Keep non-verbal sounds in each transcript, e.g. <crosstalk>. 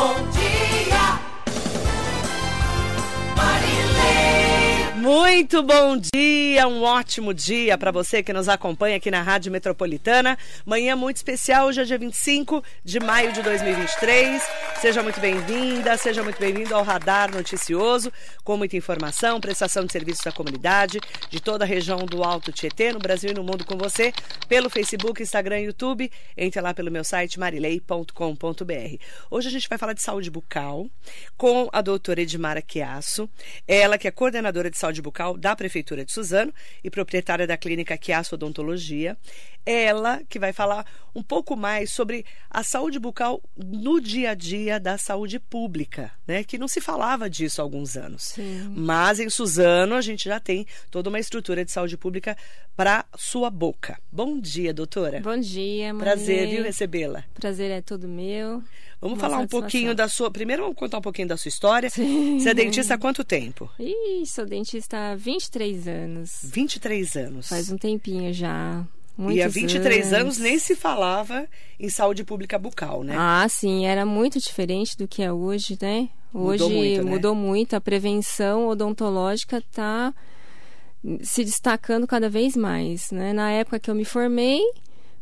Bom Muito bom dia, um ótimo dia para você que nos acompanha aqui na Rádio Metropolitana. Manhã muito especial, hoje é dia 25 de maio de 2023. Seja muito bem-vinda, seja muito bem-vindo ao Radar Noticioso, com muita informação, prestação de serviços à comunidade de toda a região do Alto Tietê, no Brasil e no mundo com você, pelo Facebook, Instagram e YouTube. Entre lá pelo meu site marilei.com.br. Hoje a gente vai falar de saúde bucal com a doutora Edmara Chiasso, ela que é coordenadora de saúde bucal da Prefeitura de Suzano e proprietária da clínica Chiasso Odontologia. Ela que vai falar um pouco mais sobre a saúde bucal no dia a dia da saúde pública, né? Que não se falava disso há alguns anos. Sim. Mas em Suzano a gente já tem toda uma estrutura de saúde pública para sua boca. Bom dia, doutora. Bom dia, Prazer, Marilei. viu, recebê-la. Prazer é todo meu. Vamos Uma falar um satisfação. pouquinho da sua. Primeiro, vamos contar um pouquinho da sua história. Sim. Você é dentista há quanto tempo? Ih, sou dentista há 23 anos. 23 anos. Faz um tempinho já. Muitos e há 23 anos. nem se falava em saúde pública bucal, né? Ah, sim, era muito diferente do que é hoje, né? Hoje Mudou muito, né? mudou muito. A prevenção odontológica está se destacando cada vez mais, né? Na época que eu me formei,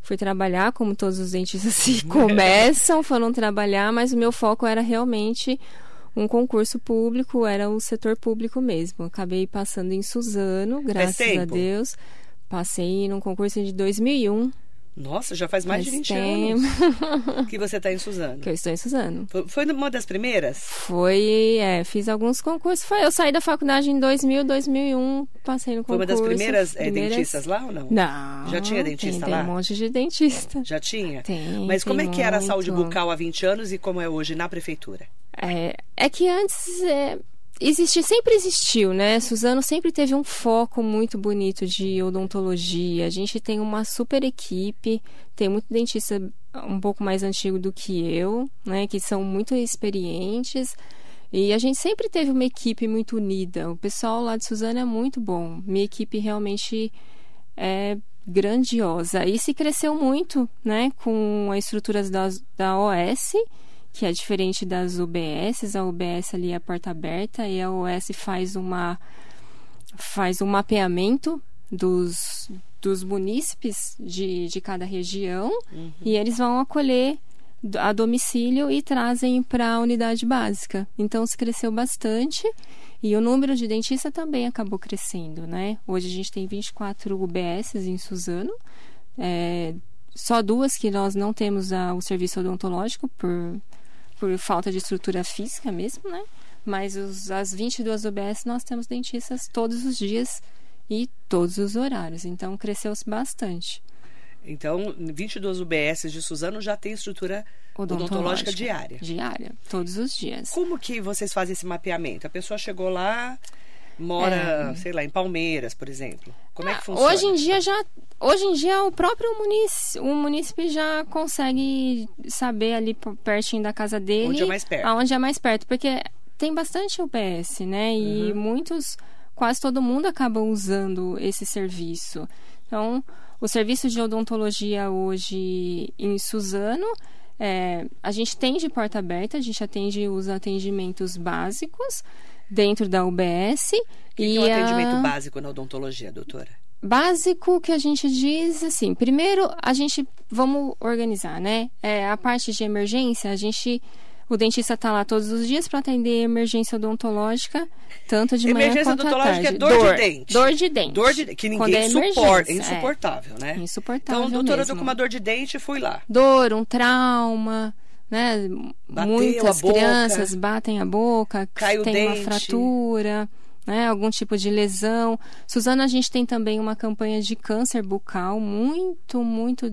fui trabalhar, como todos os dentistas se <laughs> começam, foram trabalhar, mas o meu foco era realmente um concurso público, era o setor público mesmo. Acabei passando em Suzano, graças a? Deus. Passei num concurso de 2001, Nossa, já faz mais de Faz 20 tempo. anos <laughs> que você está em Suzano. que eu estou em Suzano. Foi- Foi uma das primeiras? Foi, é, fiz alguns concursos. Foi, eu saí da faculdade em 2000, 2001, passei no Foi uma concurso. das primeiras, primeiras- dentistas lá ou não? Não. Já tinha dentista tem, lá? Tem um monte de dentista. Já tinha? Tem, Mas como é tem que era a saúde bucal há 20 anos e como é hoje na prefeitura? É, é que antes é, existe, sempre existiu, né? Suzano sempre teve um foco muito bonito de odontologia. A gente tem uma super equipe, tem muito dentista um pouco mais antigo do que eu, né? Que são muito experientes. E a gente sempre teve uma equipe muito unida. O pessoal lá de Suzano é muito bom. Minha equipe realmente é grandiosa. E se cresceu muito, né? Com as estruturas das, da OS, que é diferente das UBS. A UBS ali é a porta aberta e a OS faz uma faz um mapeamento dos, dos munícipes de, de cada região e eles vão acolher a domicílio e trazem para a unidade básica. Então se cresceu bastante e o número de dentistas também acabou crescendo, né? Hoje a gente tem 24 UBS em Suzano, é, só duas que nós não temos a- o serviço odontológico por, por falta de estrutura física mesmo, né? Mas os, as 22 UBS nós temos dentistas todos os dias e todos os horários. Então cresceu bastante. Então, 22 UBS de Suzano já tem estrutura odontológica diária. Diária, todos os dias. Como que vocês fazem esse mapeamento? A pessoa chegou lá, mora, sei lá, em Palmeiras, por exemplo. Como é que funciona? É. Ah, Hoje em dia já, hoje em dia o próprio munícipe, o munícipe já consegue saber ali pertinho da casa dele, Onde é mais perto. aonde é mais perto, porque tem bastante UBS, né? E Uhum. muitos, quase todo mundo acaba usando esse serviço. Então, o serviço de odontologia hoje em Suzano, é, a gente tem de porta aberta, a gente atende os atendimentos básicos dentro da UBS. O que, que é o e a- atendimento básico na odontologia, doutora? básico que a gente diz assim, primeiro a gente vamos organizar, né? É, a parte de emergência, a gente o dentista tá lá todos os dias para atender emergência odontológica, tanto de manhã Emergência quanto à odontológica é tarde. dor, de dente. Dor de dente. Dor de que ninguém é suporta. É emergência, é. insuportável, né? Insuportável Então, doutora, eu tô mesmo. com uma dor de dente, fui lá. Dor, um trauma, né? Bateu Muitas a boca. crianças batem a boca, Cai tem uma fratura, né? Algum tipo de lesão. Suzana, a gente tem também uma campanha de câncer bucal muito, muito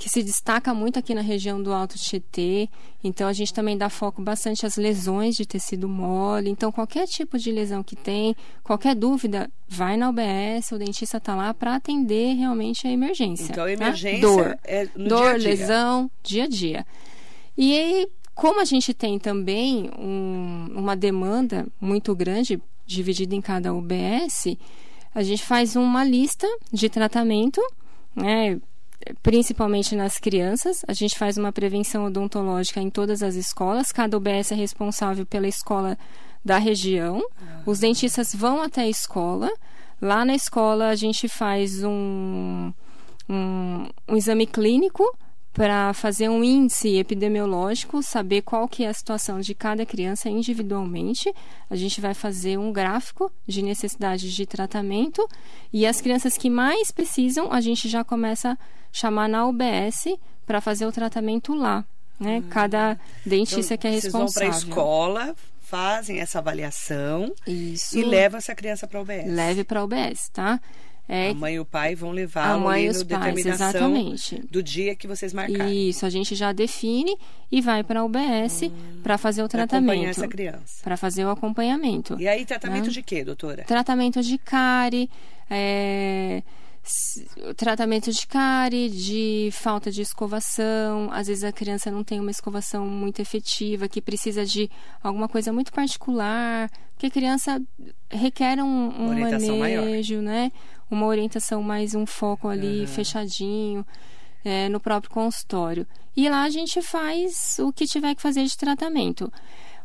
que se destaca muito aqui na região do Alto Tietê. Então a gente também dá foco bastante às lesões de tecido mole. Então qualquer tipo de lesão que tem, qualquer dúvida, vai na UBS, o dentista está lá para atender realmente a emergência. Então, a tá? emergência Dor, é dor, dia dia. lesão, dia a dia. E aí, como a gente tem também um- uma demanda muito grande, dividida em cada UBS, a gente faz uma lista de tratamento, né? principalmente nas crianças. A gente faz uma prevenção odontológica em todas as escolas. Cada UBS é responsável pela escola da região. Os dentistas vão até a escola. Lá na escola a gente faz um, um, um exame clínico para fazer um índice epidemiológico, saber qual que é a situação de cada criança individualmente. A gente vai fazer um gráfico de necessidade de tratamento e as crianças que mais precisam, a gente já começa a chamar na UBS para fazer o tratamento lá, né? Cada dentista que é Vocês vão para a responsável. escola, fazem essa avaliação Isso. e levam essa criança para o UBS. Leve para a UBS, tá? É A mãe e o pai vão levar A mãe e os pais, exatamente. do dia que vocês marcarem. Isso, a gente já define e vai para a UBS para fazer o Hum. Pra acompanhar tratamento. essa criança. Para fazer o acompanhamento. E aí, tratamento Né? de quê, doutora? Tratamento de cárie, é, tratamento de cárie, de falta de escovação. Às vezes a criança não tem uma escovação muito efetiva, que precisa de alguma coisa muito particular, porque a criança requer um, um orientação maior. manejo, né? Uma orientação mais um foco ali Aham. fechadinho. é, no próprio consultório. E lá a gente faz o que tiver que fazer de tratamento.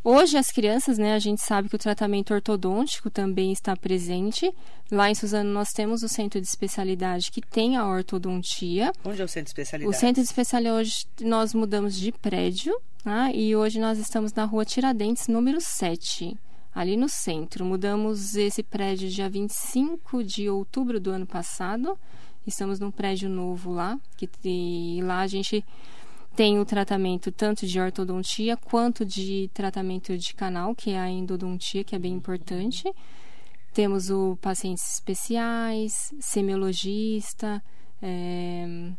Hoje as crianças, né, a gente sabe que o tratamento ortodôntico também está presente. Lá em Suzano nós temos o centro de especialidade que tem a ortodontia. Onde é o centro de especialidade? O centro de especialidade hoje nós mudamos de prédio, né, e hoje nós estamos na rua Tiradentes, número 7, ali no centro. Mudamos esse prédio dia 25 de outubro do ano passado. Estamos num prédio novo lá, que e lá a gente tem o tratamento tanto de ortodontia quanto de tratamento de canal, que é a endodontia, que é bem importante. Temos o pacientes especiais, semiologista, é,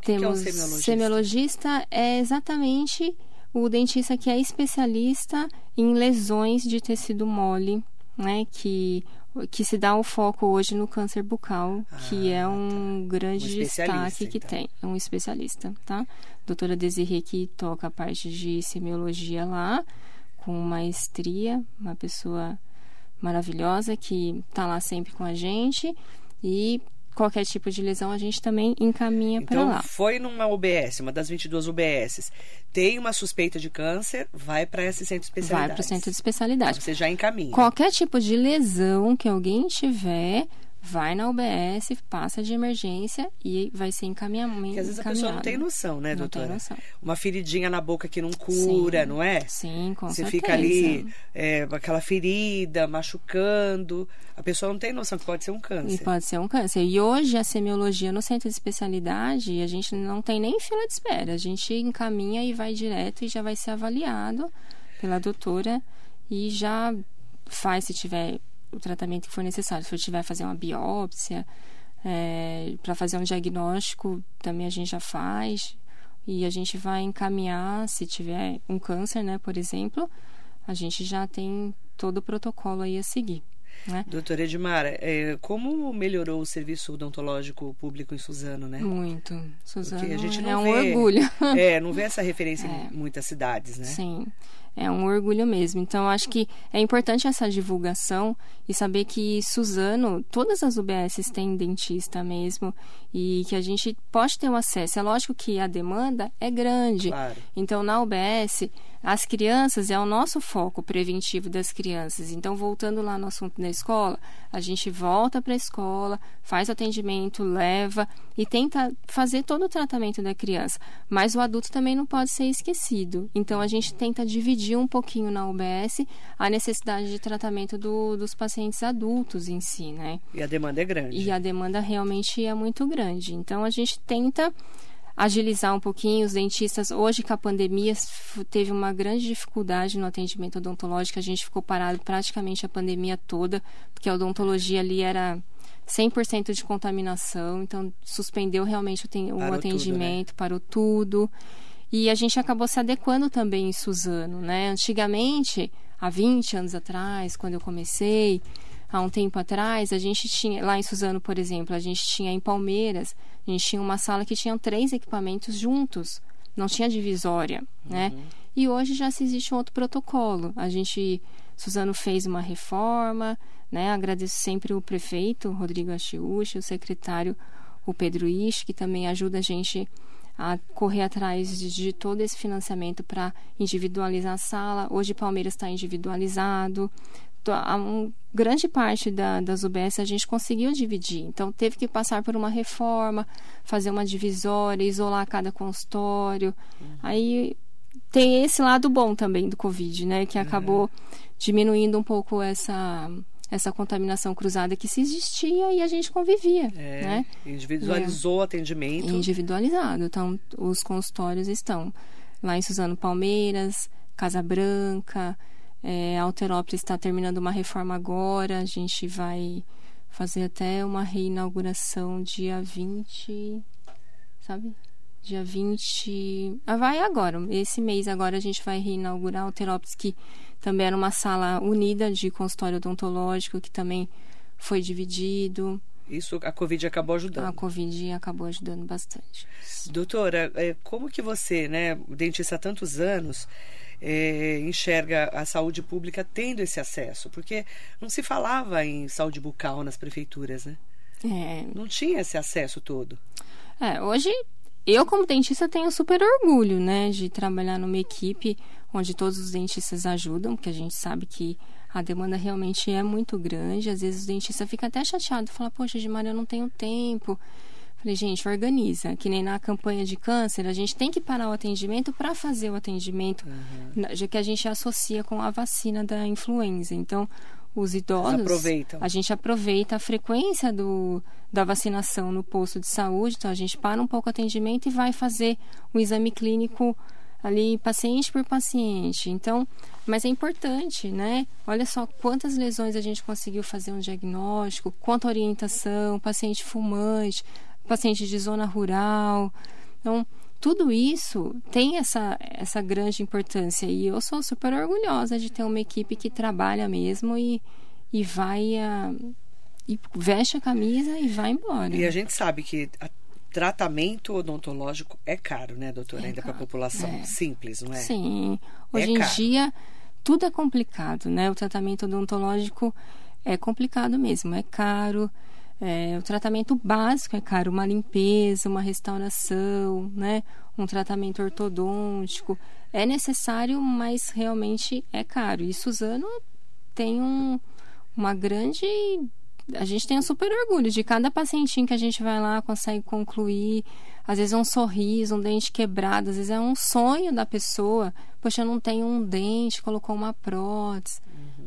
que é um temos semiologista? semiologista é exatamente o dentista que é especialista em lesões de tecido mole, né, que que se dá o foco hoje no câncer bucal, que Ah, é um grande Um destaque que então. tem. É um especialista, tá? Doutora Desirê que toca a parte de semiologia lá, com maestria, uma pessoa maravilhosa que tá lá sempre com a gente e qualquer tipo de lesão a gente também encaminha para Então, lá. foi numa UBS, uma das 22 UBSs, tem uma suspeita de câncer, vai para esse centro de especialidade. Vai para o centro de especialidade. Você já encaminha. Qualquer tipo de lesão que alguém tiver, vai na UBS, passa de emergência e vai ser encaminhamento. Porque às vezes a pessoa não tem noção, né, Não doutora? tem noção. Uma feridinha na boca que não cura, Sim. não é? Sim, com Você certeza. fica ali, é, aquela ferida, machucando. A pessoa não tem noção que pode ser um E câncer. pode ser um câncer. E hoje a semiologia no centro de especialidade, a gente não tem nem fila de espera. A gente encaminha e vai direto e já vai ser avaliado pela doutora e já faz se tiver o tratamento que for necessário. Se tiver fazer uma biópsia, para fazer um diagnóstico, também a gente já faz. E a gente vai encaminhar, se tiver um câncer, né, por exemplo, a gente já tem todo o protocolo aí a seguir. Né? Doutora Edmara, é, como melhorou o serviço odontológico público em Suzano, né? Muito. Suzano Porque a gente não é um vê- orgulho. É, não vê essa referência em <laughs> muitas cidades, né? Sim, é um orgulho mesmo. Então, acho que é importante essa divulgação e saber que Suzano, todas as UBSs têm dentista mesmo e que a gente pode ter um acesso. É lógico que a demanda é grande. Claro. Então, na UBS, as crianças é o nosso foco preventivo das crianças. Então, voltando lá no assunto da escola, a gente volta para a escola, faz o atendimento, leva e tenta fazer todo o tratamento da criança. Mas o adulto também não pode ser esquecido. Então, a gente tenta dividir um pouquinho na UBS a necessidade de tratamento do- dos pacientes adultos em si, né? E a demanda é grande. E a demanda realmente é muito grande. Então a gente tenta agilizar um pouquinho os dentistas. Hoje com a pandemia teve uma grande dificuldade no atendimento odontológico. A gente ficou parado praticamente a pandemia toda, porque a odontologia ali era 100% de contaminação, então suspendeu realmente o, ten- o Parou tudo, né? atendimento, parou tudo. E a gente acabou se adequando também em Suzano, né? Antigamente, há 20 anos atrás, quando eu comecei, há um tempo atrás, a gente tinha, lá em Suzano, por exemplo, a gente tinha em Palmeiras, a gente tinha uma sala que tinha três equipamentos juntos, não tinha divisória, né? E hoje já se existe um outro protocolo. A gente, Suzano fez uma reforma, né? Agradeço sempre o prefeito, Rodrigo Achiuchi, o secretário, o Pedro Isch, que também ajuda a gente a correr atrás de, de todo esse financiamento para individualizar a sala. Hoje Palmeiras está individualizado. A um, grande parte da, das UBS a gente conseguiu dividir. Então, teve que passar por uma reforma, fazer uma divisória, isolar cada consultório. Aí tem esse lado bom também do Covid, né? Que acabou diminuindo um pouco essa essa contaminação cruzada que se existia e a gente convivia, É, né? individualizou o atendimento. Individualizado. Então, os consultórios estão lá em Suzano Palmeiras, Casa Branca, é, Alterópolis está terminando uma reforma agora. A gente vai fazer até uma reinauguração dia 20, sabe? Dia 20. Ah, vai agora. Esse mês agora a gente vai reinaugurar Alterópolis, que também era uma sala unida de consultório odontológico, que também foi dividido. Isso a Covid acabou ajudando. A Covid acabou ajudando bastante. Doutora, é, como que você, né, dentista há tantos anos, é, enxerga a saúde pública tendo esse acesso? Porque não se falava em saúde bucal nas prefeituras, né? É, Não tinha esse acesso todo. É, hoje eu como dentista tenho super orgulho, né, de trabalhar numa equipe onde todos os dentistas ajudam, porque a gente sabe que a demanda realmente é muito grande. Às vezes o dentista fica até chateado, fala: "Poxa, Gilmar, eu não tenho tempo". Falei, gente, organiza. Que nem na campanha de câncer, a gente tem que parar o atendimento para fazer o atendimento, na- já que a gente associa com a vacina da influenza. Então, os idosos. A gente aproveita a frequência do, da vacinação no posto de saúde, então a gente para um pouco o atendimento e vai fazer o exame clínico ali paciente por paciente. Então, mas é importante, né? Olha só quantas lesões a gente conseguiu fazer um diagnóstico, quanta orientação, paciente fumante, paciente de zona rural. Então, tudo isso tem essa, essa grande importância e eu sou super orgulhosa de ter uma equipe que trabalha mesmo e, e vai a, e veste a camisa e vai embora. E a gente sabe que tratamento odontológico é caro, né, doutora? É Ainda para a população. é. Simples, não é? Sim. É Hoje em caro. dia, tudo é complicado, né? O tratamento odontológico é complicado mesmo, é caro. é, o tratamento básico é caro, uma limpeza, uma restauração, né? Um tratamento ortodôntico. É necessário, mas realmente é caro. E Suzano tem um, uma grande. A gente tem um super orgulho de cada pacientinho que a gente vai lá, consegue concluir. Às vezes é um sorriso, um dente quebrado, às vezes é um sonho da pessoa. Poxa, eu não tenho um dente, colocou uma prótese,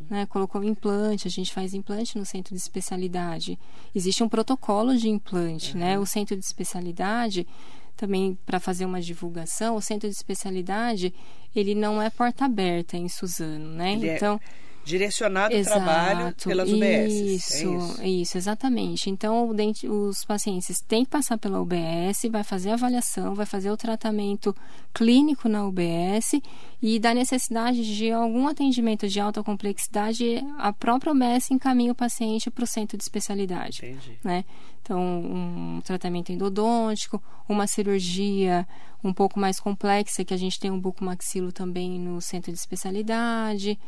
né? colocou um implante. A gente faz implante no centro de especialidade. Existe um protocolo de implante, né? O centro de especialidade também para fazer uma divulgação, o centro de especialidade ele não é porta aberta em Suzano, né? Ele é Direcionado o trabalho pelas UBS. Isso, é isso. exatamente. Então, dente- os pacientes têm que passar pela UBS, vai fazer a avaliação, vai fazer o tratamento clínico na UBS e da necessidade de algum atendimento de alta complexidade, a própria UBS encaminha o paciente para o centro de especialidade Entendi. né? Então, um tratamento endodôntico, uma cirurgia um pouco mais complexa, que a gente tem um bucomaxilo também no centro de especialidade.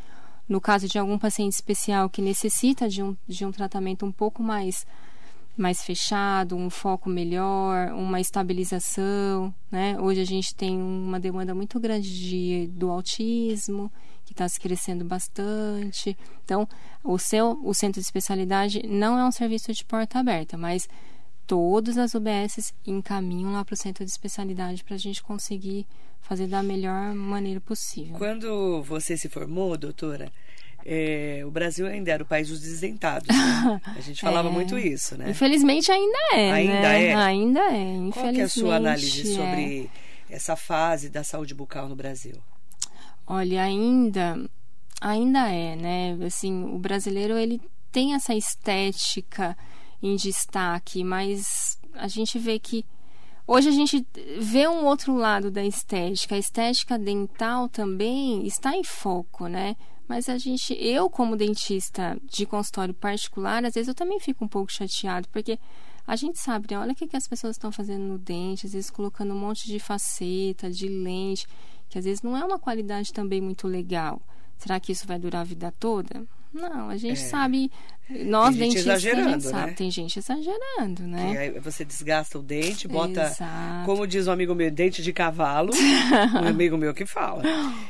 No caso de algum paciente especial que necessita de um, de um tratamento um pouco mais, mais fechado, um foco melhor, uma estabilização, né? Hoje a gente tem uma demanda muito grande de, do autismo, que está se crescendo bastante. Então, o seu o centro de especialidade não é um serviço de porta aberta, mas todas as UBSs encaminham lá para o centro de especialidade para a gente conseguir fazer da melhor maneira possível. Quando você se formou, doutora, é, o Brasil ainda era o país dos desdentados. né? <laughs> A gente falava É. muito isso, né? Infelizmente ainda é, Ainda né? é? Ainda é, Qual infelizmente. que é a sua análise é. sobre essa fase da saúde bucal no Brasil? Olha, ainda, ainda é, né? Assim, o brasileiro ele tem essa estética em destaque, mas a gente vê que hoje a gente vê um outro lado da estética. A estética dental também está em foco, né? Mas a gente, eu como dentista de consultório particular, às vezes eu também fico um pouco chateado, porque a gente sabe, né? Olha o que, que as pessoas estão fazendo no dente, às vezes colocando um monte de faceta, de lente, que às vezes não é uma qualidade também muito legal. Será que isso vai durar a vida toda? Não, a gente É. sabe. Nós, Tem gente dentistas, a exagerando, gente sabe. né? Tem gente exagerando, Que né? aí você desgasta o dente, bota, Exato. como diz um amigo meu, dente de cavalo. <laughs> um amigo meu que fala.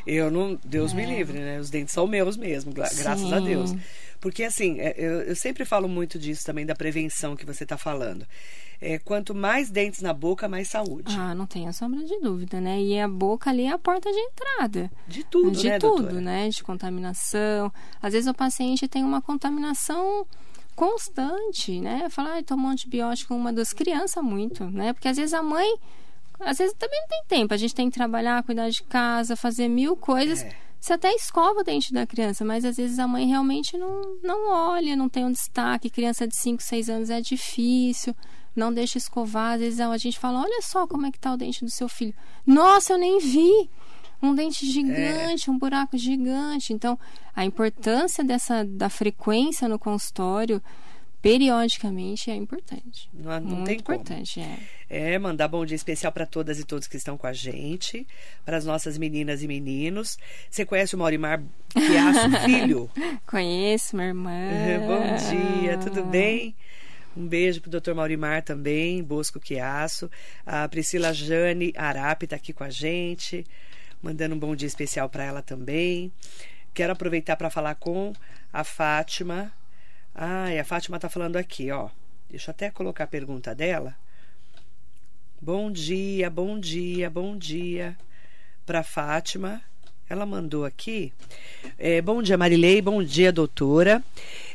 Eu não, Deus me livre, né? Os dentes são meus mesmo, gra- graças a É. Sim. Deus. Porque assim, é, eu, eu sempre falo muito disso também, da prevenção que você está falando. É, quanto mais dentes na boca, mais saúde. Ah, não tenha sombra de dúvida, né? E a boca ali é a porta de entrada. De tudo, de né, tudo, doutora? né? De contaminação. Às vezes o paciente tem uma contaminação constante, né? Fala, ah, tomou antibiótico uma das crianças muito, né? Porque às vezes a mãe, às vezes também não tem tempo. A gente tem que trabalhar, cuidar de casa, fazer mil coisas. É. Você até escova o dente da criança, mas às vezes a mãe realmente não, não olha, não tem um destaque. Criança de 5, 6 anos é difícil, não deixa escovar. Às vezes a gente fala: olha só como é que tá o dente do seu filho. Nossa, eu nem vi! Um dente gigante, um buraco gigante. Então, a importância dessa da frequência no consultório periodicamente é importante. Não, não Muito tem como. importante, é. É, mandar bom dia especial para todas e todos que estão com a gente, para as nossas meninas e meninos. Você conhece o Maurimar Piaço <laughs> Filho? Conheço, minha irmã. Bom dia, tudo bem? Um beijo pro Dr. Maurimar também, Bosco Quiaço. A Priscila Jane Arap está aqui com a gente, mandando um bom dia especial para ela também. Quero aproveitar para falar com a Fátima. Ah, e a Fátima tá falando aqui, ó. Deixa eu até colocar a pergunta dela. Bom dia, bom dia, bom dia para Fátima. Ela mandou aqui. É, bom dia, Marilei. Bom dia, doutora.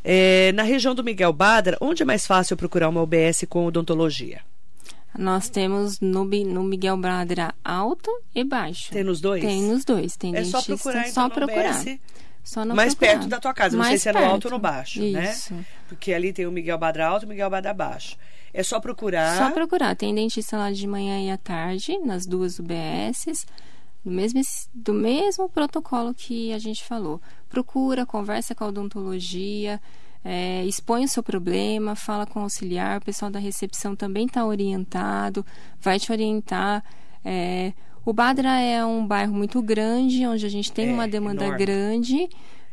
É, na região do Miguel Badra, onde é mais fácil procurar uma UBS com odontologia? Nós temos no, no Miguel Bradra alto e baixo. Tem nos dois? Tem nos dois. Tem É só procurar, então, só procurar. UBS, Só não mais procurar. perto da tua casa. Não sei Mais se é no alto ou perto. no baixo, Isso. né? Porque ali tem o Miguel Badra alto e o Miguel Badra baixo. É só procurar. Só procurar. Tem dentista lá de manhã e à tarde, nas duas UBSs, do mesmo, do mesmo protocolo que a gente falou. Procura, conversa com a odontologia, é, expõe o seu problema, fala com o auxiliar, o pessoal da recepção também está orientado, vai te orientar. É, o Badra é um bairro muito grande, onde a gente tem É, uma demanda enorme. grande,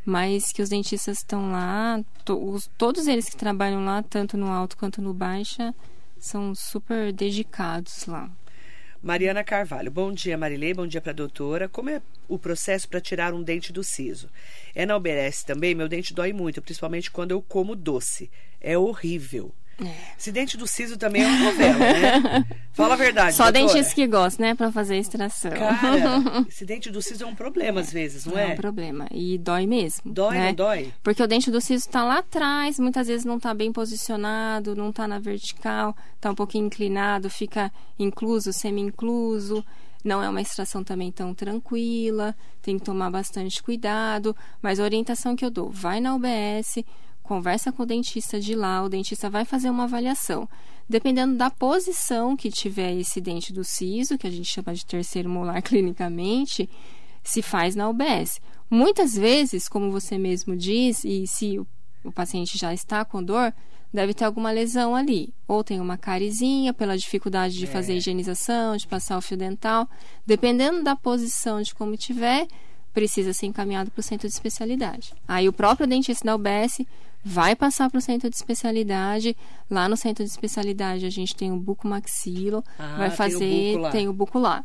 mas que os dentistas estão lá, to- os- todos eles que trabalham lá, tanto no alto quanto no baixa, são super dedicados lá. Mariana Carvalho. Bom dia, Marilei. Bom dia para a doutora. Como é o processo para tirar um dente do siso? É na UBS também? Meu dente dói muito, principalmente quando eu como doce. É horrível. Esse dente do siso também é uma novela, né? <laughs> Fala a verdade, Só doutora. dentistas que gostam, né, para fazer a extração. Cara, <laughs> esse dente do siso é um problema às vezes, não é é? um problema. E dói mesmo. Dói, né? não dói? Porque o dente do siso está lá atrás, muitas vezes não está bem posicionado, não está na vertical, está um pouquinho inclinado, fica incluso, semi-incluso. Não é uma extração também tão tranquila, tem que tomar bastante cuidado. Mas a orientação que eu dou, vai na UBS, conversa com o dentista de lá, o dentista vai fazer uma avaliação. Dependendo da posição que tiver esse dente do siso, que a gente chama de terceiro molar <laughs> clinicamente, se faz na UBS. Muitas vezes, como você mesmo diz, e se o, o paciente já está com dor, deve ter alguma lesão ali. Ou tem uma carizinha pela dificuldade de fazer a higienização, de passar o fio dental. Dependendo da posição de como tiver, precisa ser encaminhado para o centro de especialidade. Aí o próprio dentista da UBS vai passar para o centro de especialidade. Lá no centro de especialidade a gente tem o bucomaxilo, Ah, vai tem o fazer, tem o buco lá,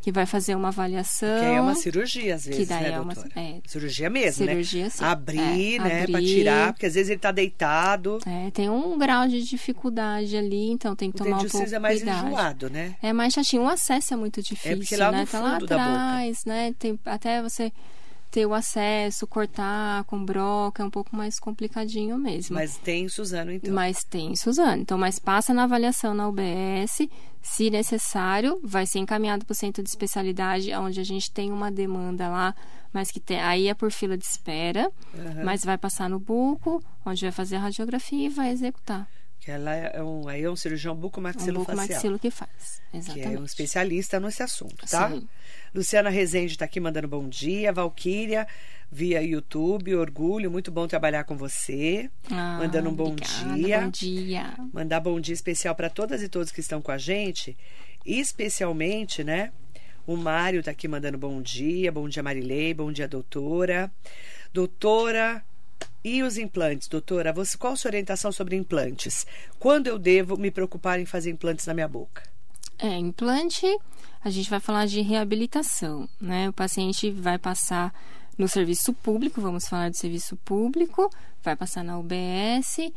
que vai fazer uma avaliação. Que é uma cirurgia às vezes, que daí né, é uma- é. Cirurgia mesmo, Cirurgia, né? sim. Abrir, É, né, abrir. tirar, porque às vezes ele tá deitado. É, tem um grau de dificuldade ali, então tem que tomar dente um pouco siso é mais cuidado. enjoado, né? É mais chatinho. O acesso é muito difícil, porque lá né? no tá lá fundo da boca. atrás, né? Tem, até você ter o acesso, cortar com broca, é um pouco mais complicadinho mesmo. Mas tem Suzano, então. Mas tem, Suzane. Então, mas passa na avaliação na UBS. Se necessário, vai ser encaminhado para o centro de especialidade, onde a gente tem uma demanda lá, mas que tem, aí é por fila de espera. Mas vai passar no buco, onde vai fazer a radiografia e vai executar. Que ela é um, aí é um cirurgião É um bucomaxilofacial. buco maxilo que faz. que Exatamente. é um especialista nesse assunto, tá? Sim. Luciana Rezende está aqui mandando bom dia. Valquíria, via YouTube, orgulho, muito bom trabalhar com você. Ah, mandando um bom obrigada, dia. Bom dia. Mandar bom dia especial para todas e todos que estão com a gente, especialmente, né? O Mário está aqui mandando bom dia, bom dia Marilei, bom dia doutora. Doutora, E os implantes, doutora? Você, qual a sua orientação sobre implantes? Quando eu devo me preocupar em fazer implantes na minha boca? É, implante, a gente vai falar de reabilitação, né? O paciente vai passar no serviço público, vamos falar de serviço público, vai passar na UBS,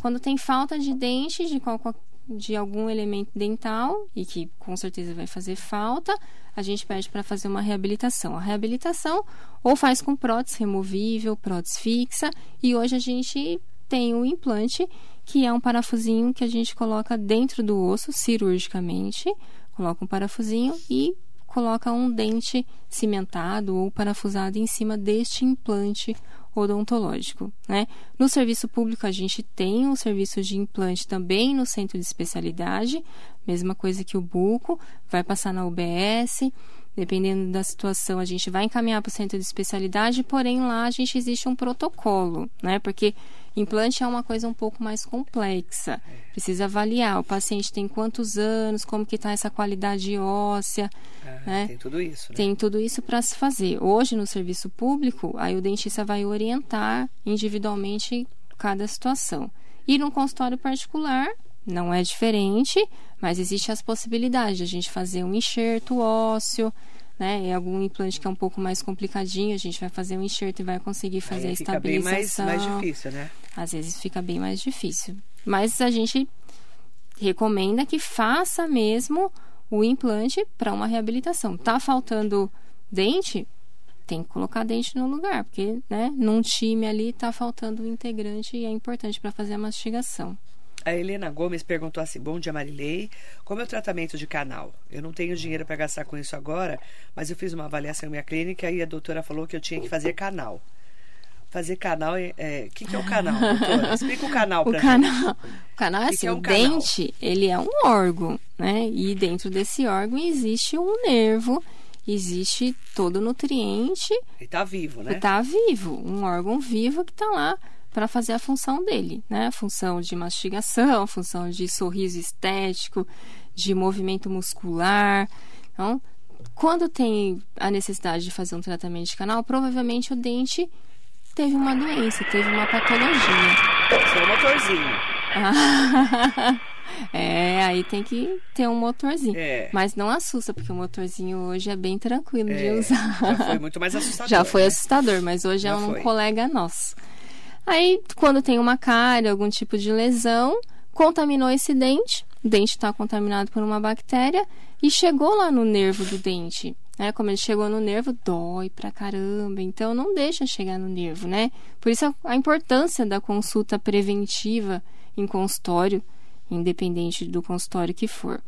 quando tem falta de dente de, qual, de algum elemento dental, e que com certeza vai fazer falta, a gente pede para fazer uma reabilitação. A reabilitação ou faz com prótese removível, prótese fixa, e hoje a gente tem o implante, que é um parafusinho que a gente coloca dentro do osso cirurgicamente, coloca um parafusinho e coloca um dente cimentado ou parafusado em cima deste implante odontológico. Né? No serviço público, a gente tem um serviço de implante também no centro de especialidade, mesma coisa que o buco, vai passar na UBS. Dependendo da situação, a gente vai encaminhar para o centro de especialidade, porém lá a gente existe um protocolo, né? Porque Implante é uma coisa um pouco mais complexa. Precisa avaliar o paciente tem quantos anos, como que está essa qualidade óssea. Ah, né? Tem tudo isso. Né? Tem tudo isso para se fazer. Hoje, no serviço público, aí o dentista vai orientar individualmente cada situação. E no consultório particular, não é diferente, mas existe as possibilidades de a gente fazer um enxerto ósseo, né? É algum implante que é um pouco mais complicadinho, a gente vai fazer um enxerto e vai conseguir fazer Aí a fica estabilização. bem mais, mais difícil, né? Às vezes fica bem mais difícil. Mas a gente recomenda que faça mesmo o implante para uma reabilitação. Tá faltando dente? Tem que colocar dente no lugar, porque, né, num time ali tá faltando um integrante e é importante para fazer a mastigação. A Helena Gomes perguntou assim: Bom dia, Marilei. Como é o tratamento de canal? Eu não tenho dinheiro para gastar com isso agora, mas eu fiz uma avaliação em minha clínica e a doutora falou que eu tinha que fazer canal. Fazer canal é. O é, que, que é o canal, doutora? <laughs> Explica o canal O pra canal, o canal é Que que assim, é o um canal? dente, ele é um órgão, né? E dentro desse órgão existe um nervo, existe todo o nutriente. Ele tá vivo, né? está vivo, um órgão vivo que está lá para fazer a função dele, né? Função de mastigação, função de sorriso estético, de movimento muscular. Então, quando tem a necessidade de fazer um tratamento de canal, provavelmente o dente teve uma doença, teve uma patologia. Seu motorzinho. Ah, <laughs> é, aí tem que ter um motorzinho. É. Mas não assusta, porque o motorzinho hoje é bem tranquilo de É, usar. já foi muito mais <laughs> assustador. Já foi né? assustador, mas hoje Já é um foi. colega nosso. Aí, quando tem uma cárie, algum tipo de lesão, contaminou esse dente, o dente está contaminado por uma bactéria e chegou lá no nervo do dente. Né? Como ele chegou no nervo, dói pra caramba. Então, não deixa chegar no nervo, né? Por isso, a- importância da consulta preventiva em consultório, independente do consultório que for.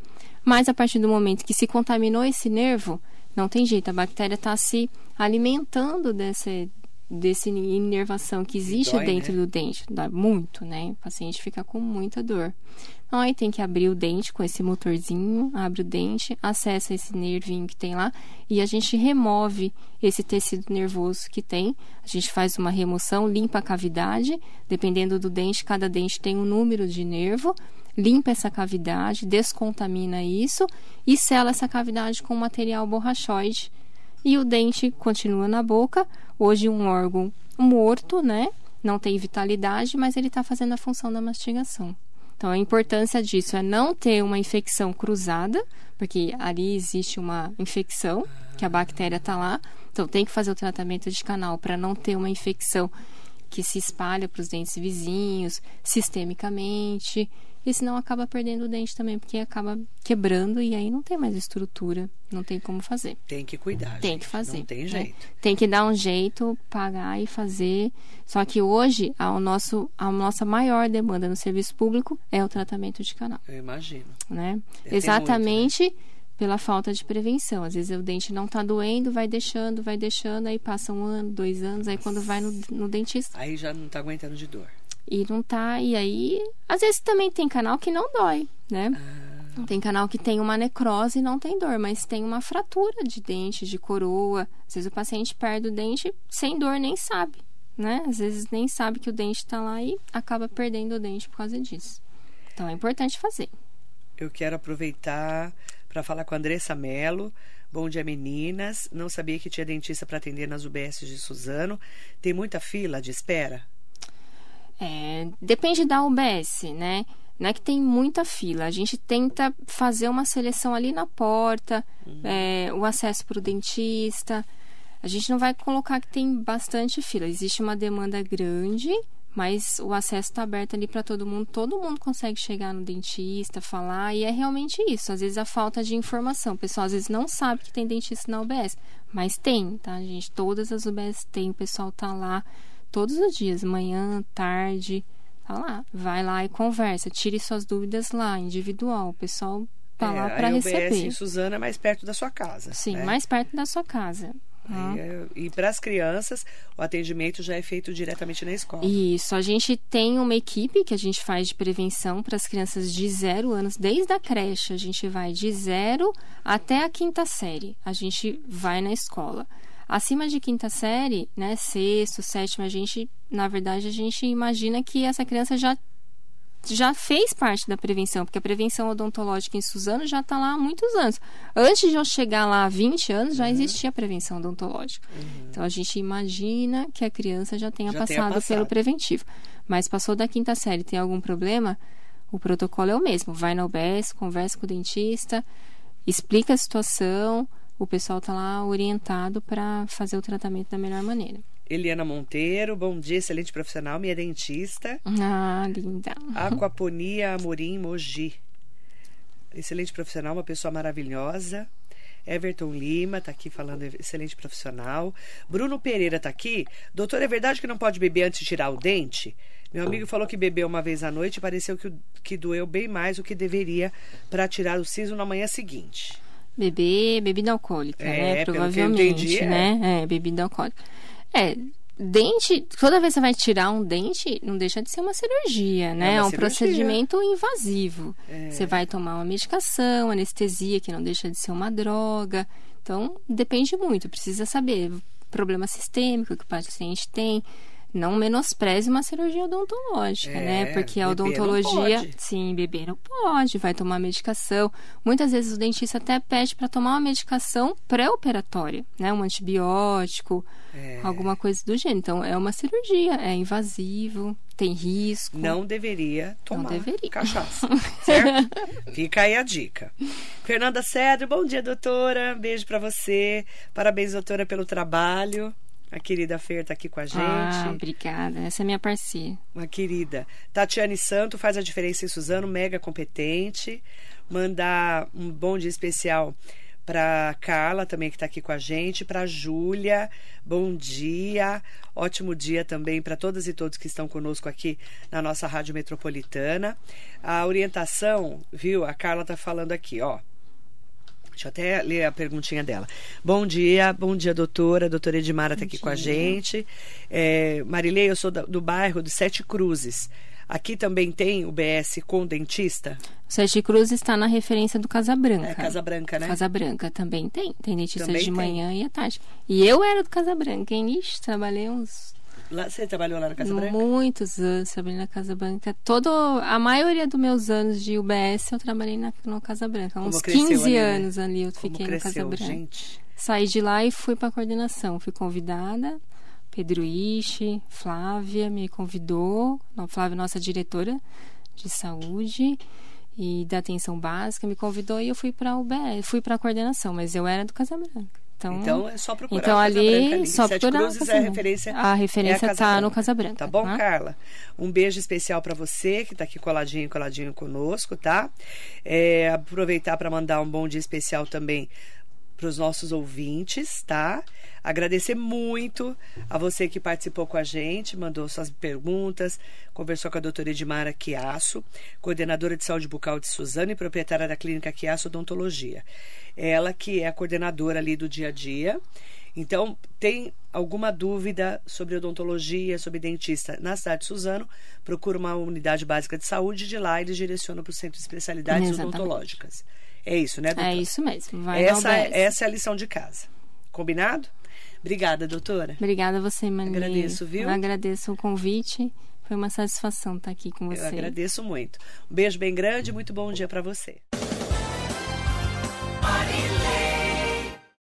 Mas, a partir do momento que se contaminou esse nervo, não tem jeito, a bactéria está se alimentando desse, desse inervação que existe dói, dentro né? do dente. Dói muito, né? O paciente fica com muita dor. Então, aí tem que abrir o dente com esse motorzinho, abre o dente, acessa esse nervinho que tem lá e a gente remove esse tecido nervoso que tem. A gente faz uma remoção, limpa a cavidade, dependendo do dente, cada dente tem um número de nervo. Limpa essa cavidade, descontamina isso e sela essa cavidade com material borrachoide e o dente continua na boca. Hoje um órgão morto, né? Não tem vitalidade, mas ele está fazendo a função da mastigação. Então a importância disso é não ter uma infecção cruzada, porque ali existe uma infecção, que a bactéria está lá. Então tem que fazer o tratamento de canal para não ter uma infecção que se espalha para os dentes vizinhos, sistemicamente. E senão acaba perdendo o dente também, porque acaba quebrando e aí não tem mais estrutura, não tem como fazer. Tem que cuidar. Tem gente. que fazer. Não tem né? jeito. Tem que dar um jeito, pagar e fazer. Só que hoje a, o nosso, a nossa maior demanda no serviço público é o tratamento de canal, Eu imagino. né? ter Exatamente pela falta de prevenção. Às vezes o dente não tá doendo, vai deixando, vai deixando, aí passa um ano, dois anos, aí quando vai no, no dentista Aí já não tá aguentando de dor. E não tá, e aí às vezes também tem canal que não dói, né? Ah, Tem canal que tem uma necrose e não tem dor, mas tem uma fratura de dente, de coroa. Às vezes o paciente perde o dente sem dor, nem sabe, né? Às vezes nem sabe que o dente tá lá e acaba perdendo o dente por causa disso. Então é importante fazer. Eu quero aproveitar para falar com a Andressa Mello. Bom dia, meninas. Não sabia que tinha dentista para atender nas UBS de Suzano. Tem muita fila de espera? É, depende da UBS, né? Não é que tem muita fila. A gente tenta fazer uma seleção ali na porta, é, o acesso para o dentista. A gente não vai colocar que tem bastante fila. Existe uma demanda grande, mas o acesso está aberto ali para todo mundo. Todo mundo consegue chegar no dentista, falar, e é realmente isso. Às vezes a falta de informação. O pessoal às vezes não sabe que tem dentista na UBS, mas tem, tá, gente? Todas as UBS tem, o pessoal tá lá todos os dias, manhã, tarde, tá lá. Vai lá e conversa, tire suas dúvidas lá, individual. O pessoal tá lá para É, a UBS receber. em Suzano é mais perto da sua casa. Sim, né? mais perto da sua casa. E, é- E para as crianças, o atendimento já é feito diretamente na escola. Isso, a gente tem uma equipe que a gente faz de prevenção para as crianças de zero anos, desde a creche, a gente vai de zero até a quinta série, a gente vai na escola. Acima de quinta série, né, sexto, sétimo, a gente, na verdade, a gente imagina que essa criança já já fez parte da prevenção, porque a prevenção odontológica em Suzano já está lá há muitos anos. Antes de eu chegar lá há 20 anos, Uhum. já existia a prevenção odontológica. Então a gente imagina que a criança já tenha, Já tenha passado, passado. pelo preventivo. Mas passou da quinta série, tem algum problema? O protocolo é o mesmo. Vai na UBS, conversa com o dentista, explica a situação, o pessoal está lá orientado para fazer o tratamento da melhor maneira. Eliana Monteiro, bom dia, excelente profissional, minha dentista. Ah, linda. Aquaponia Amorim Mogi. Excelente profissional, uma pessoa maravilhosa. Everton Lima está aqui falando, excelente profissional. Bruno Pereira está aqui. Doutor, é verdade que não pode beber antes de tirar o dente? Meu amigo falou que bebeu uma vez à noite e pareceu que, que doeu bem mais do que deveria para tirar o siso na manhã seguinte. Beber bebida alcoólica, É, né? Provavelmente, entendi, é. né? É, bebida alcoólica. É, dente, toda vez que você vai tirar um dente, não deixa de ser uma cirurgia, né? uma É, um cirurgia. procedimento invasivo. É. Você vai tomar uma medicação, anestesia, que não deixa de ser uma droga. Então, depende muito, precisa saber problema sistêmico que o paciente tem. Não menospreze uma cirurgia odontológica, É, né? Porque a não odontologia, sim, beber não pode, vai tomar medicação. Muitas vezes o dentista até pede para tomar uma medicação pré-operatória, né? Um antibiótico, É. alguma coisa do gênero. Então, é uma cirurgia, é invasivo, tem risco. Não deveria tomar deveria. cachaça, <laughs> certo? Fica aí a dica. Fernanda Cedro, bom dia, doutora. Beijo pra você. Parabéns, doutora, pelo trabalho. A querida Fer tá aqui com a gente. Ah, obrigada. Essa é minha parceira. Uma querida. Tatiane Santo faz a diferença em Suzano, mega competente. Mandar um bom dia especial para Carla, também que está aqui com a gente, para Júlia. Bom dia. Ótimo dia também para todas e todos que estão conosco aqui na nossa Rádio Metropolitana. A orientação, viu? A Carla tá falando aqui, ó. Deixa eu até ler a perguntinha dela. Bom dia, bom dia, doutora. Doutora Edmara está aqui com a gente. É, Marilei, eu sou do bairro de Sete Cruzes. Aqui também tem o BS com dentista? Sete Cruz está na referência do Casa Branca. É Casa Branca, né? Casa Branca também tem. Tem dentistas Também de tem. manhã e à tarde. E eu era do Casa Branca, hein? Ixi, trabalhei uns Lá, você trabalhou lá na Casa Branca? muitos anos trabalhei na Casa Branca. Todo, a maioria dos meus anos de UBS eu trabalhei na, na Casa Branca. Como Uns cresceu 15 ali, né? anos ali eu Como fiquei na Casa cresceu, Branca. gente. Saí de lá e fui para coordenação. Fui convidada. Pedro Ishi, Flávia me convidou. Não, Flávia, nossa diretora de saúde e da atenção básica, me convidou e eu fui para UBS, fui para coordenação, mas eu era do Casa Branca. Então, Então é só procurar então ali, Branca ali. só Sete procurar Cruzes é a Branca. referência. A referência é Casa tá no. Casa Branca. Tá bom, tá? Carla? Um beijo especial para você que tá aqui coladinho, coladinho conosco, tá? É, aproveitar para mandar um bom dia especial também para os nossos ouvintes, tá? Agradecer muito a você que participou com a gente, mandou suas perguntas, conversou com a doutora Edmara Chiasso, coordenadora de saúde bucal de Suzano e proprietária da clínica Chiasso Odontologia. Ela que é a coordenadora ali do dia a dia. Então, tem alguma dúvida sobre odontologia, sobre dentista na cidade de Suzano, procura uma unidade básica de saúde, de lá eles direcionam para o centro de especialidades odontológicas. É isso, né, doutora? É isso mesmo. Vai essa, é, essa é a lição de casa. Combinado? Obrigada, doutora. Obrigada a você, Mani. Agradeço, viu? Eu agradeço o convite. Foi uma satisfação estar aqui com você. Eu agradeço muito. Um beijo bem grande, muito bom dia para você.